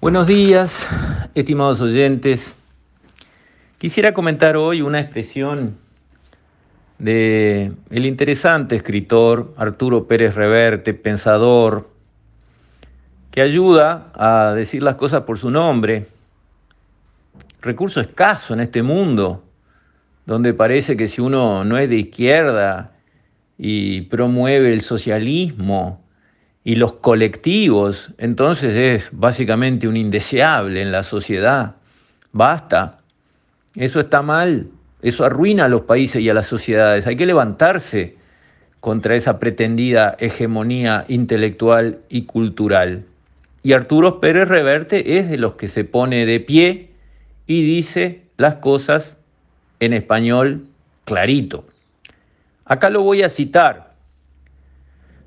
Buenos días, estimados oyentes. Quisiera comentar hoy una expresión de el interesante escritor Arturo Pérez Reverte, pensador, que ayuda a decir las cosas por su nombre. Recurso escaso en este mundo, donde parece que si uno no es de izquierda y promueve el socialismo y los colectivos, entonces es básicamente un indeseable en la sociedad. Basta. Eso está mal. Eso arruina a los países y a las sociedades. Hay que levantarse contra esa pretendida hegemonía intelectual y cultural. Y Arturo Pérez Reverte es de los que se pone de pie y dice las cosas en español clarito. Acá lo voy a citar.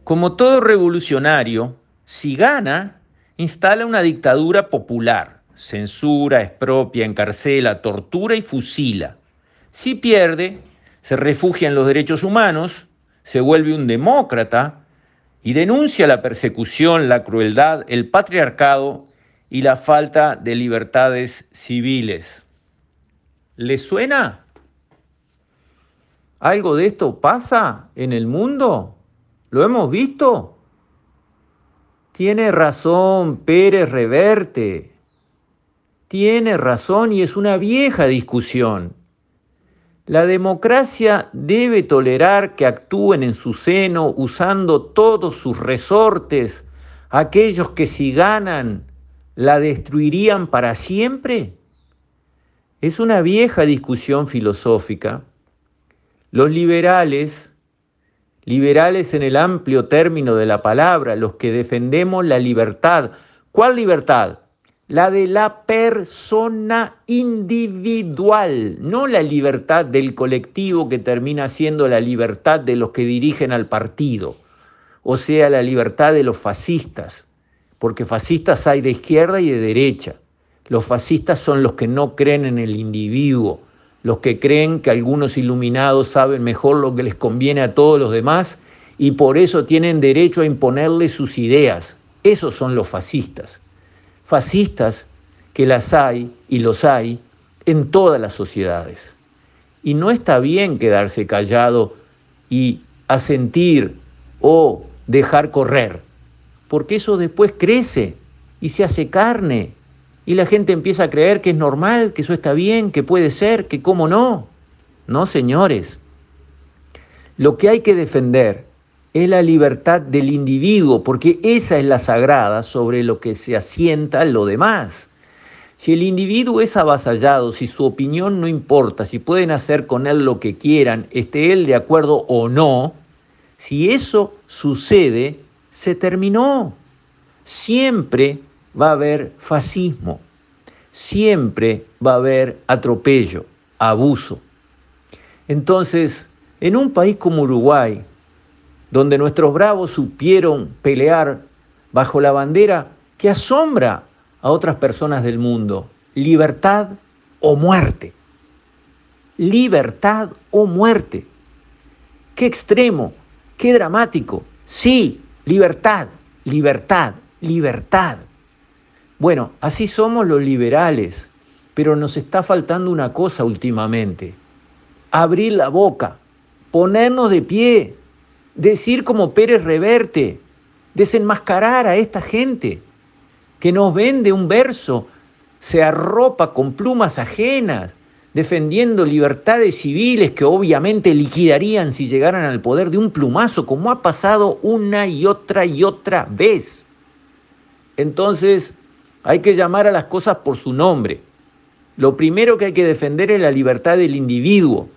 Como todo revolucionario, si gana, instala una dictadura popular, censura, expropia, encarcela, tortura y fusila. Si pierde, se refugia en los derechos humanos, se vuelve un demócrata y denuncia la persecución, la crueldad, el patriarcado y la falta de libertades civiles. ¿Le suena? ¿Algo de esto pasa en el mundo? ¿Lo hemos visto? Tiene razón Pérez Reverte. Tiene razón y es una vieja discusión. La democracia debe tolerar que actúen en su seno usando todos sus resortes aquellos que si ganan la destruirían para siempre. Es una vieja discusión filosófica. Los liberales, liberales en el amplio término de la palabra, los que defendemos la libertad. ¿Cuál libertad? la de la persona individual, no la libertad del colectivo que termina siendo la libertad de los que dirigen al partido, o sea, la libertad de los fascistas, porque fascistas hay de izquierda y de derecha. Los fascistas son los que no creen en el individuo, los que creen que algunos iluminados saben mejor lo que les conviene a todos los demás y por eso tienen derecho a imponerles sus ideas. Esos son los fascistas fascistas que las hay y los hay en todas las sociedades. Y no está bien quedarse callado y asentir o dejar correr, porque eso después crece y se hace carne y la gente empieza a creer que es normal, que eso está bien, que puede ser, que cómo no. No, señores. Lo que hay que defender es la libertad del individuo, porque esa es la sagrada sobre lo que se asienta lo demás. Si el individuo es avasallado, si su opinión no importa, si pueden hacer con él lo que quieran, esté él de acuerdo o no, si eso sucede, se terminó. Siempre va a haber fascismo, siempre va a haber atropello, abuso. Entonces, en un país como Uruguay, donde nuestros bravos supieron pelear bajo la bandera que asombra a otras personas del mundo, libertad o muerte. Libertad o muerte. Qué extremo, qué dramático. Sí, libertad, libertad, libertad. Bueno, así somos los liberales, pero nos está faltando una cosa últimamente. Abrir la boca, ponernos de pie, decir como Pérez Reverte, desenmascarar a esta gente que nos vende un verso, se arropa con plumas ajenas, defendiendo libertades civiles que obviamente liquidarían si llegaran al poder de un plumazo, como ha pasado una y otra y otra vez. Entonces, hay que llamar a las cosas por su nombre. Lo primero que hay que defender es la libertad del individuo.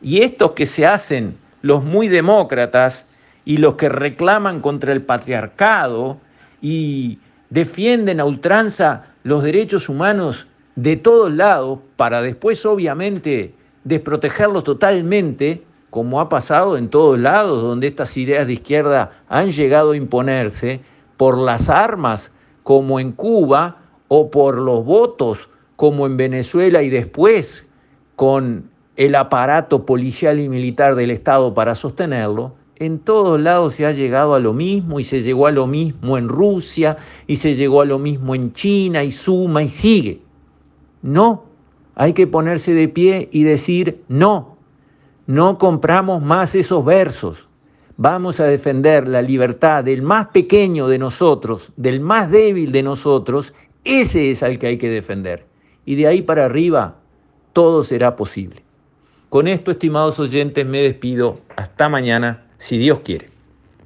Y estos que se hacen los muy demócratas y los que reclaman contra el patriarcado y defienden a ultranza los derechos humanos de todos lados para después obviamente desprotegerlos totalmente, como ha pasado en todos lados donde estas ideas de izquierda han llegado a imponerse por las armas como en Cuba o por los votos como en Venezuela y después con el aparato policial y militar del Estado para sostenerlo, en todos lados se ha llegado a lo mismo y se llegó a lo mismo en Rusia y se llegó a lo mismo en China y suma y sigue. No, hay que ponerse de pie y decir no, no compramos más esos versos. Vamos a defender la libertad del más pequeño de nosotros, del más débil de nosotros. Ese es al que hay que defender. Y de ahí para arriba, todo será posible. Con esto, estimados oyentes, me despido. Hasta mañana, si Dios quiere.